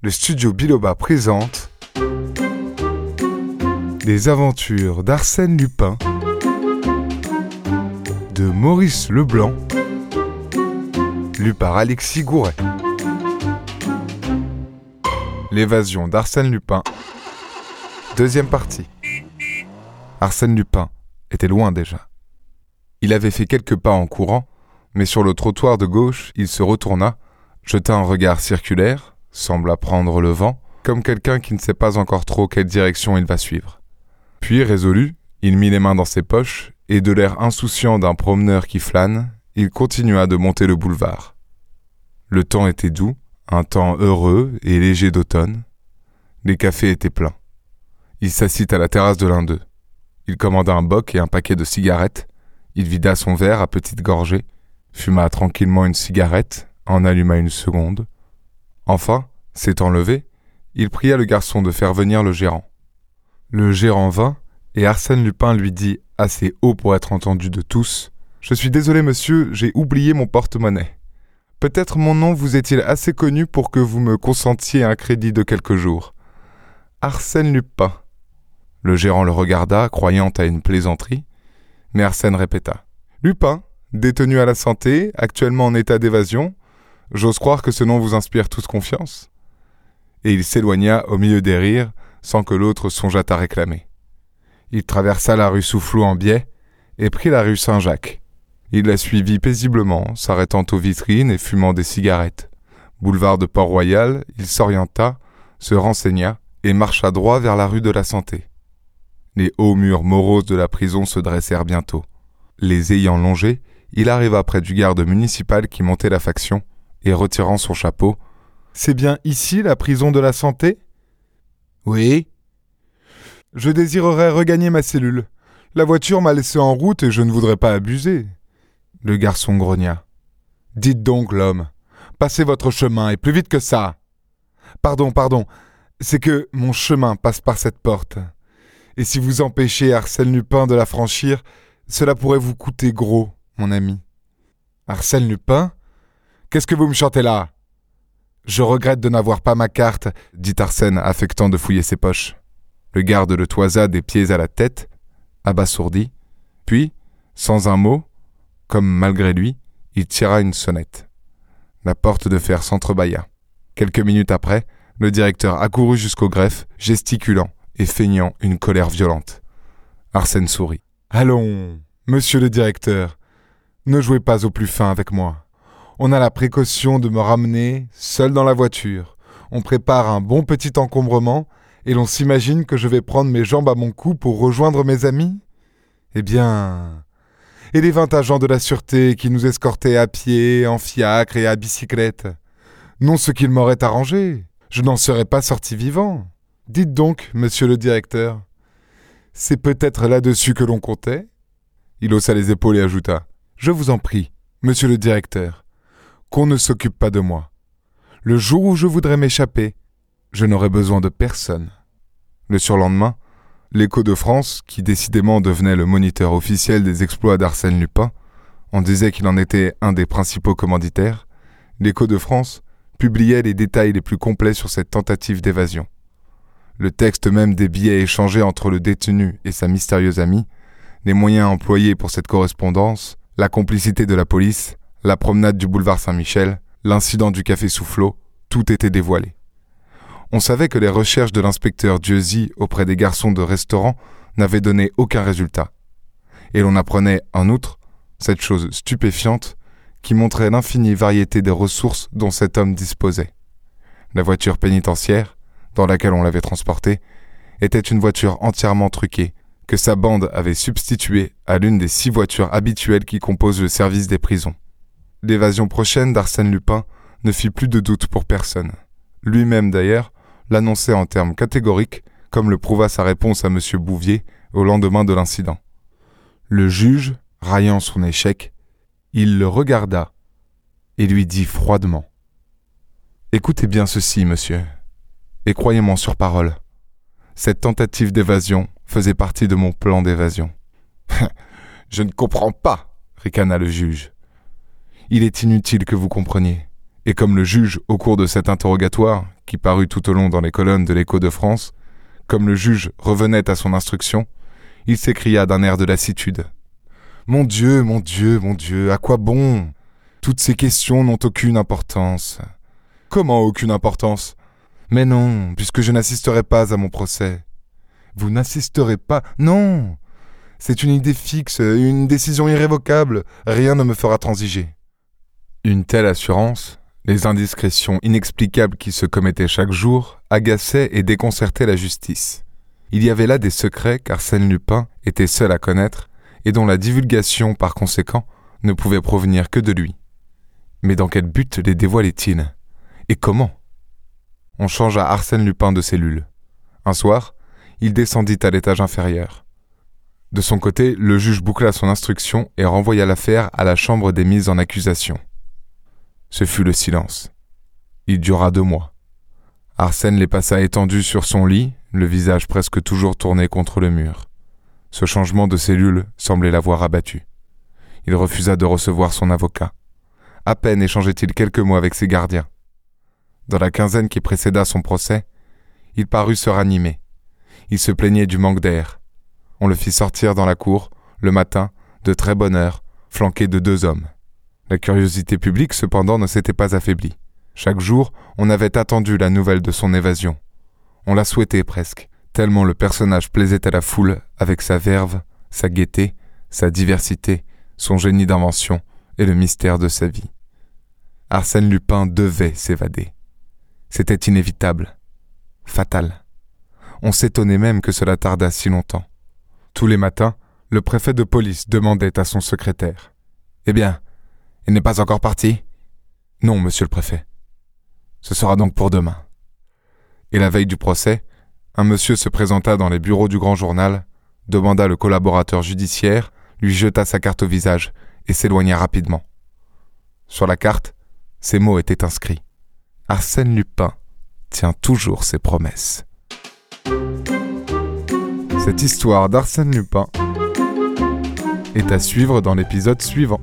le studio Biloba présente Les aventures d'Arsène Lupin de Maurice Leblanc, lu par Alexis Gouret. L'évasion d'Arsène Lupin, deuxième partie. Arsène Lupin était loin déjà. Il avait fait quelques pas en courant, mais sur le trottoir de gauche, il se retourna, jeta un regard circulaire, sembla prendre le vent, comme quelqu'un qui ne sait pas encore trop quelle direction il va suivre. Puis, résolu, il mit les mains dans ses poches, et de l'air insouciant d'un promeneur qui flâne, il continua de monter le boulevard. Le temps était doux, un temps heureux et léger d'automne. Les cafés étaient pleins. Il s'assit à la terrasse de l'un d'eux. Il commanda un boc et un paquet de cigarettes. Il vida son verre à petites gorgées, fuma tranquillement une cigarette, en alluma une seconde. Enfin, s'étant levé, il pria le garçon de faire venir le gérant. Le gérant vint, et Arsène Lupin lui dit, assez haut pour être entendu de tous, Je suis désolé, monsieur, j'ai oublié mon porte-monnaie. Peut-être mon nom vous est-il assez connu pour que vous me consentiez un crédit de quelques jours. Arsène Lupin. Le gérant le regarda, croyant à une plaisanterie, mais Arsène répéta. Lupin, détenu à la santé, actuellement en état d'évasion. J'ose croire que ce nom vous inspire tous confiance. Et il s'éloigna au milieu des rires, sans que l'autre songeât à réclamer. Il traversa la rue Soufflot en biais et prit la rue Saint-Jacques. Il la suivit paisiblement, s'arrêtant aux vitrines et fumant des cigarettes. Boulevard de Port-Royal, il s'orienta, se renseigna et marcha droit vers la rue de la Santé. Les hauts murs moroses de la prison se dressèrent bientôt. Les ayant longés, il arriva près du garde municipal qui montait la faction, et retirant son chapeau C'est bien ici la prison de la Santé? Oui. Je désirerais regagner ma cellule. La voiture m'a laissé en route et je ne voudrais pas abuser. Le garçon grogna. Dites donc, l'homme, passez votre chemin et plus vite que ça. Pardon, pardon, c'est que mon chemin passe par cette porte. Et si vous empêchez Arsène Lupin de la franchir, cela pourrait vous coûter gros, mon ami. Arsène Lupin Qu'est-ce que vous me chantez là? Je regrette de n'avoir pas ma carte, dit Arsène, affectant de fouiller ses poches. Le garde le toisa des pieds à la tête, abasourdi, puis, sans un mot, comme malgré lui, il tira une sonnette. La porte de fer s'entrebâilla. Quelques minutes après, le directeur accourut jusqu'au greffe, gesticulant et feignant une colère violente. Arsène sourit. Allons, monsieur le directeur, ne jouez pas au plus fin avec moi. On a la précaution de me ramener seul dans la voiture. On prépare un bon petit encombrement et l'on s'imagine que je vais prendre mes jambes à mon cou pour rejoindre mes amis Eh bien, et les vingt agents de la sûreté qui nous escortaient à pied, en fiacre et à bicyclette? Non ce qu'ils m'auraient arrangé. Je n'en serais pas sorti vivant. Dites donc, monsieur le directeur. C'est peut-être là-dessus que l'on comptait? Il haussa les épaules et ajouta. Je vous en prie, monsieur le directeur, qu'on ne s'occupe pas de moi. Le jour où je voudrais m'échapper, je n'aurai besoin de personne. Le surlendemain, L'écho de France, qui décidément devenait le moniteur officiel des exploits d'Arsène Lupin, on disait qu'il en était un des principaux commanditaires, l'écho de France publiait les détails les plus complets sur cette tentative d'évasion. Le texte même des billets échangés entre le détenu et sa mystérieuse amie, les moyens employés pour cette correspondance, la complicité de la police, la promenade du boulevard Saint-Michel, l'incident du café Soufflot, tout était dévoilé. On savait que les recherches de l'inspecteur Dieuzy auprès des garçons de restaurant n'avaient donné aucun résultat. Et l'on apprenait, en outre, cette chose stupéfiante qui montrait l'infinie variété des ressources dont cet homme disposait. La voiture pénitentiaire, dans laquelle on l'avait transporté, était une voiture entièrement truquée, que sa bande avait substituée à l'une des six voitures habituelles qui composent le service des prisons. L'évasion prochaine d'Arsène Lupin ne fit plus de doute pour personne. Lui-même d'ailleurs l'annonçait en termes catégoriques, comme le prouva sa réponse à M. Bouvier au lendemain de l'incident. Le juge, raillant son échec, il le regarda et lui dit froidement Écoutez bien ceci, monsieur, et croyez-moi sur parole. Cette tentative d'évasion faisait partie de mon plan d'évasion. Je ne comprends pas, ricana le juge. Il est inutile que vous compreniez. Et comme le juge, au cours de cet interrogatoire, qui parut tout au long dans les colonnes de l'écho de France, comme le juge revenait à son instruction, il s'écria d'un air de lassitude. Mon Dieu, mon Dieu, mon Dieu, à quoi bon? Toutes ces questions n'ont aucune importance. Comment aucune importance? Mais non, puisque je n'assisterai pas à mon procès. Vous n'assisterez pas? Non C'est une idée fixe, une décision irrévocable, rien ne me fera transiger. Une telle assurance, les indiscrétions inexplicables qui se commettaient chaque jour, agaçaient et déconcertaient la justice. Il y avait là des secrets qu'Arsène Lupin était seul à connaître, et dont la divulgation, par conséquent, ne pouvait provenir que de lui. Mais dans quel but les dévoilait-il? Et comment? On changea Arsène Lupin de cellule. Un soir, il descendit à l'étage inférieur. De son côté, le juge boucla son instruction et renvoya l'affaire à la chambre des mises en accusation. Ce fut le silence. Il dura deux mois. Arsène les passa étendu sur son lit, le visage presque toujours tourné contre le mur. Ce changement de cellule semblait l'avoir abattu. Il refusa de recevoir son avocat. À peine échangeait-il quelques mots avec ses gardiens. Dans la quinzaine qui précéda son procès, il parut se ranimer. Il se plaignait du manque d'air. On le fit sortir dans la cour, le matin, de très bonne heure, flanqué de deux hommes. La curiosité publique, cependant, ne s'était pas affaiblie. Chaque jour, on avait attendu la nouvelle de son évasion. On la souhaitait presque, tellement le personnage plaisait à la foule avec sa verve, sa gaieté, sa diversité, son génie d'invention et le mystère de sa vie. Arsène Lupin devait s'évader. C'était inévitable, fatal. On s'étonnait même que cela tardât si longtemps. Tous les matins, le préfet de police demandait à son secrétaire Eh bien, il n'est pas encore parti? Non, monsieur le préfet. Ce sera donc pour demain. Et la veille du procès, un monsieur se présenta dans les bureaux du grand journal, demanda le collaborateur judiciaire, lui jeta sa carte au visage et s'éloigna rapidement. Sur la carte, ces mots étaient inscrits. Arsène Lupin tient toujours ses promesses. Cette histoire d'Arsène Lupin est à suivre dans l'épisode suivant.